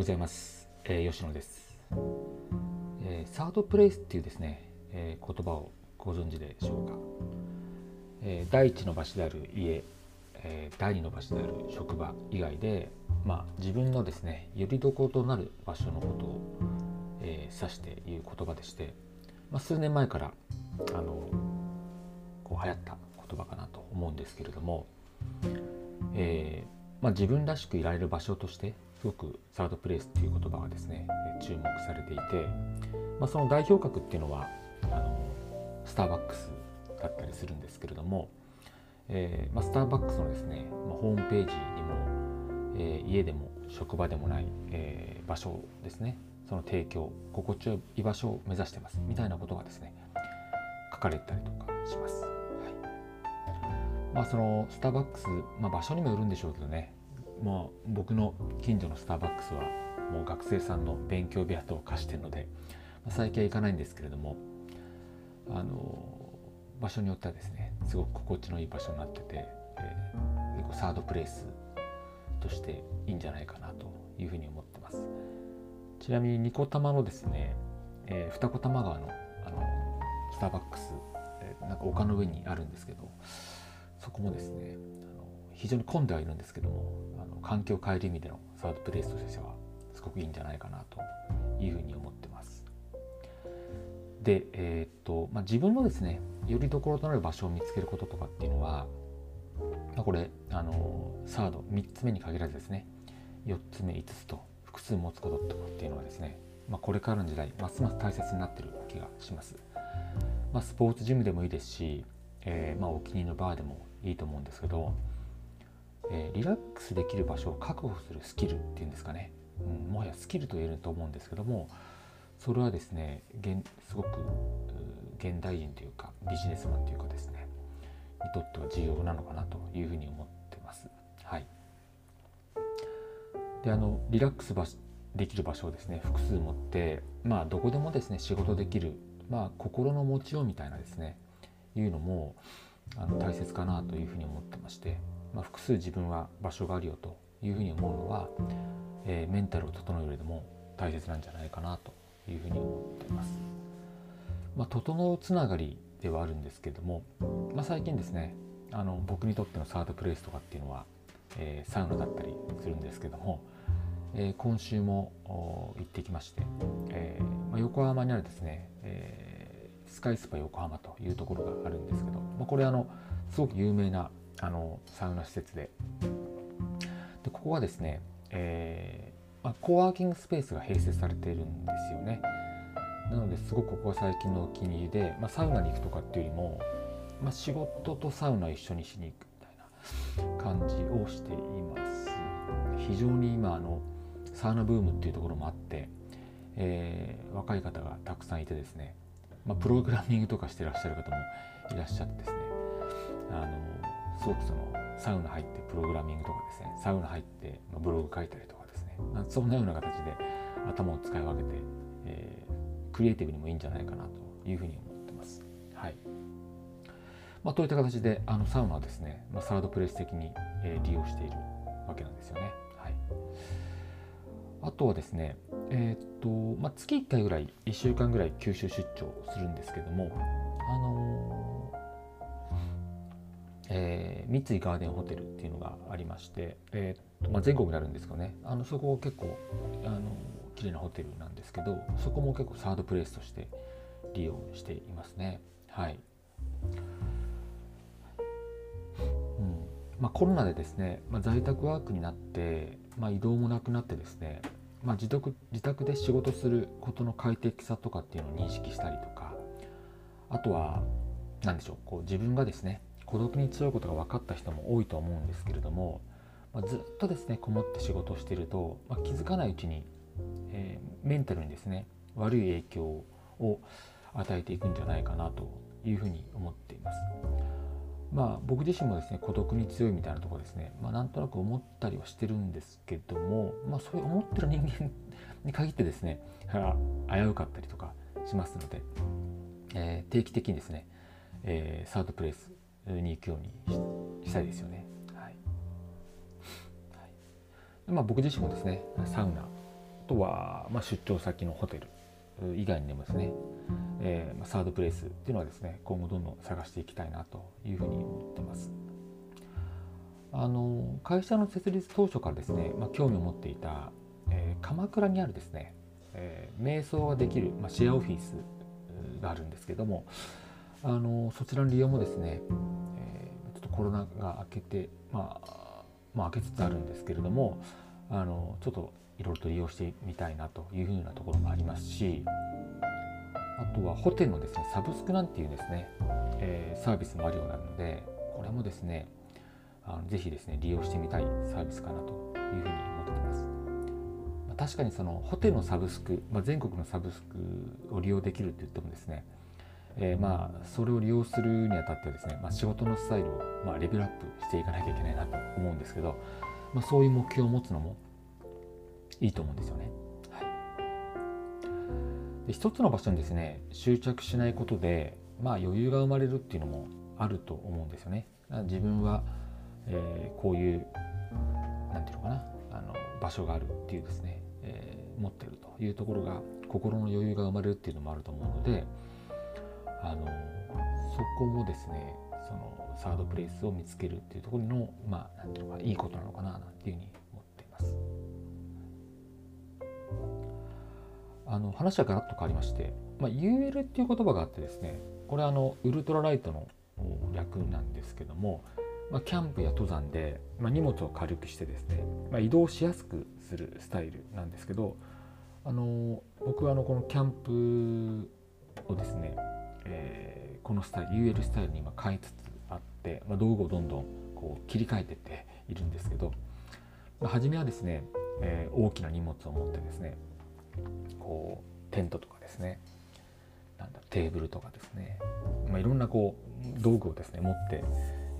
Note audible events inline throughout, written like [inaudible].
ございます、えー、吉野です、えー、サードプレイスっていうですね、えー、言葉をご存知でしょうか、えー、第一の場所である家、えー、第二の場所である職場以外で、まあ、自分のですねよりどころとなる場所のことを、えー、指して言う言葉でして、まあ、数年前からあのこう流行った言葉かなと思うんですけれども、えーまあ、自分らしくいられる場所としてすごくサードプレイスっていう言葉がですね注目されていて、まあ、その代表格っていうのはあのスターバックスだったりするんですけれども、えーまあ、スターバックスのですね、まあ、ホームページにも、えー、家でも職場でもない、えー、場所ですねその提供心地よい居場所を目指してますみたいなことがですね書かれたりとかします。はいまあ、そのスターバックス、まあ、場所にもよるんでしょうけどねもう僕の近所のスターバックスはもう学生さんの勉強部屋と化してるので、まあ、最近は行かないんですけれどもあの場所によってはですねすごく心地のいい場所になってて、えー、結構サードプレイスとしていいんじゃないかなというふうに思ってます。ちなみにニコタマのですね、えー、二子玉川のあのスターバックス、えー、なんか丘の上にあるんですけどそこもですねあの非常に混んではいるんですけどもあの環境を変える意味でのサードプレイスとしてはすごくいいんじゃないかなというふうに思ってます。で、えー、っとまあ、自分のですねよりどころとなる場所を見つけることとかっていうのは、まあ、これあのサード3つ目に限らずですね4つ目5つと複数持つこととかっていうのはですね、まあ、これからの時代ますます大切になってる気がします。まあ、スポーツジムでもいいですし、えー、まあ、お気に入りのバーでもいいと思うんですけど、リラックスできる場所を確保するスキルっていうんですかね、うん、もはやスキルと言えると思うんですけどもそれはですねすごく現代人というかビジネスマンというかですねにとっては重要なのかなというふうに思ってます。はい、であのリラックスできる場所をですね複数持ってまあどこでもですね仕事できる、まあ、心の持ちようみたいなですねいうのもあの大切かなというふうに思ってまして、まあ、複数自分は場所があるよというふうに思うのは、えー、メンタルを整えるでも大切なんじゃないかなというふうに思っています。まあ、整うつながりではあるんですけども、まあ、最近ですねあの僕にとってのサードプレイスとかっていうのは、えー、サウナだったりするんですけども、えー、今週も行ってきまして、えーまあ、横浜にあるですね、えースカイスパ横浜というところがあるんですけど、まあ、これあのすごく有名なあのサウナ施設で。でここはですね、えーまあ、コワーキングスペースが併設されているんですよね。なのですごくここは最近のお気に入りで、まあ、サウナに行くとかっていうよりも、まあ、仕事とサウナ一緒にしに行くみたいな感じをしています。非常に今あのサウナブームっていうところもあって、えー、若い方がたくさんいてですねまあ、プログラミングとかしてらっしゃる方もいらっしゃってですねあのすごくそのサウナ入ってプログラミングとかですねサウナ入って、ブログ書いたりとかですねそんなような形で頭を使い分けて、えー、クリエイティブにもいいんじゃないかなというふうに思ってます。はいまあ、といった形であのサウナはですね、まあ、サードプレイス的に、えー、利用しているわけなんですよね。はい、あとはですね、えー、っとまあ、月1回ぐらい1週間ぐらい九州出張するんですけどもあのー、えー、三井ガーデンホテルっていうのがありまして、えーまあ、全国にあるんですけどね。あのそこ結構あの綺麗なホテルなんですけどそこも結構サードプレイスとして利用していますね。はい、うん。まあ、コロナでですね、まあ、在宅ワークになって、まあ、移動もなくなってですねまあ、自宅自宅で仕事することの快適さとかっていうのを認識したりとかあとは何でしょうこう自分がですね孤独に強いことが分かった人も多いと思うんですけれども、まあ、ずっとですねこもって仕事をしていると、まあ、気づかないうちに、えー、メンタルにですね悪い影響を与えていくんじゃないかなというふうに思っています。まあ僕自身もですね孤独に強いみたいなところですね、まあ、なんとなく思ったりはしてるんですけども、まあ、そういう思ってる人間 [laughs] に限ってですね危うかったりとかしますので、えー、定期的にですね、えー、サードプレイスに行くようにしたいですよね。はいはいまあ、僕自身もですねサウナとは、まあ、出張先のホテル以外にでもですね、えー、サードプレイスっていうのはですね今後どんどん探していきたいなというふうに思ってます。あの会社の設立当初からですね、まあ、興味を持っていた、えー、鎌倉にあるですね、えー、瞑想ができる、まあ、シェアオフィスがあるんですけどもあのそちらの利用もですね、えー、ちょっとコロナが明けて、まあ、まあ明けつつあるんですけれどもあのちょっといろいろと利用してみたいなというふうなところもありますしあとはホテルのですねサブスクなんていうですね、えー、サービスもあるようなのでこれもですねあのぜひですね利用してみたいサービスかなというふうに思っております。まあ、確かにそのホテルのサブスク、まあ、全国のサブスクを利用できるって言ってもですねえー、まあそれを利用するにあたってはですね、まあ、仕事のスタイルを、まあ、レベルアップしていかなきゃいけないなと思うんですけど、まあ、そういう目標を持つのもいいと思うんですよね。はい、で一つの場所にですね執着しないことで、まあ、余裕が生まれるっていうのもあると思うんですよね。自分は、えー、こういう何て言うのかなあの場所があるっていうですね、えー、持ってるというところが心の余裕が生まれるっていうのもあると思うのであのそこもですねそのサードプレイスを見つけるっていうところのまあ何て言うのかいいことなのかななんていうふうに思っています。あの話はガラッと変わりまして、まあ、UL っていう言葉があってですねこれあのウルトラライトの略なんですけども、まあ、キャンプや登山で、まあ、荷物を軽くしてですね、まあ、移動しやすくするスタイルなんですけどあの僕はあのこのキャンプをですね、えー、このスタイル UL スタイルに今変えつつあって、まあ、道具をどんどんこう切り替えてっているんですけど、まあ、初めはですね、えー、大きな荷物を持ってですねこうテントとかですねなんだテーブルとかですね、まあ、いろんなこう道具をですね持って、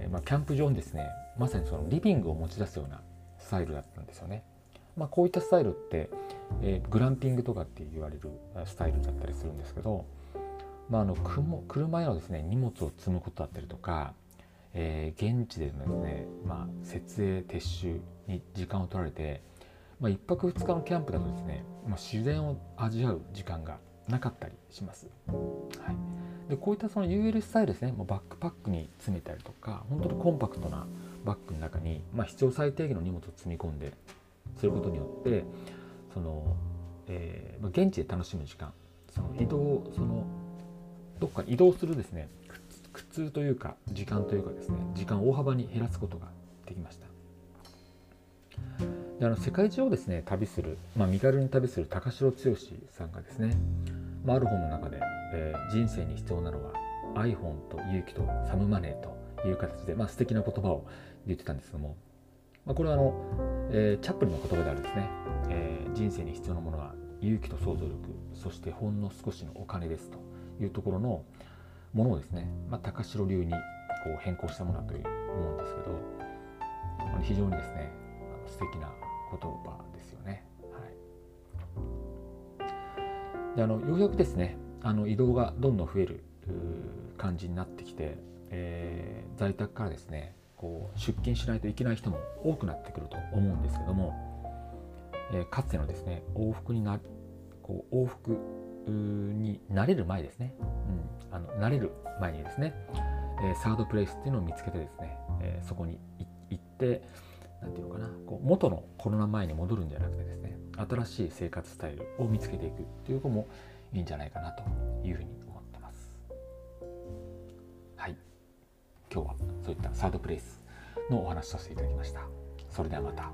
えー、まあ、キャンプ場にですねまさにそのリビングを持ち出すようなスタイルだったんですよね。まあ、こういったスタイルって、えー、グランピングとかって言われるスタイルだったりするんですけど、まあ、あの車へのですね荷物を積むことだったりとか、えー、現地でのですね、まあ、設営撤収に時間を取られてまあ、1泊2日のキャンプだとですね、まあ、自然を味わう時間がなかったりします。はい、でこういったその UL スタイルですねもうバックパックに詰めたりとか本当にコンパクトなバッグの中に、まあ、必要最低限の荷物を積み込んですることによってその、えーまあ、現地で楽しむ時間その移動そのどっか移動するですね。苦痛というか時間というかですね。時間を大幅に減らすことができました。であの世界中をですね旅する、まあ、身軽に旅する高城剛さんがですね、まあ、ある本の中で、えー、人生に必要なのは iPhone と勇気とサムマネーという形で、まあ、素敵な言葉を言ってたんですけども、まあ、これはあの、えー、チャップリンの言葉であるですね、えー、人生に必要なものは勇気と想像力そしてほんの少しのお金ですと。いうところのものをですね、まあ、高城流にこう変更したものだという思うんですけど非常にですね素敵な言葉ですよね。はい、であのようやくですねあの移動がどんどん増える感じになってきて、えー、在宅からですねこう出勤しないといけない人も多くなってくると思うんですけども、えー、かつてのですね往復になこう往復になれる前ですね、うん、あの慣れる前にですね、えー、サードプレイスっていうのを見つけてですね、えー、そこに行って何て言うのかな。こう元のコロナ前に戻るんじゃなくてですね。新しい生活スタイルを見つけていくということもいいんじゃないかなというふうに思ってます。はい。今日はそういったサードプレイスのお話しさせていただきました。それではまた。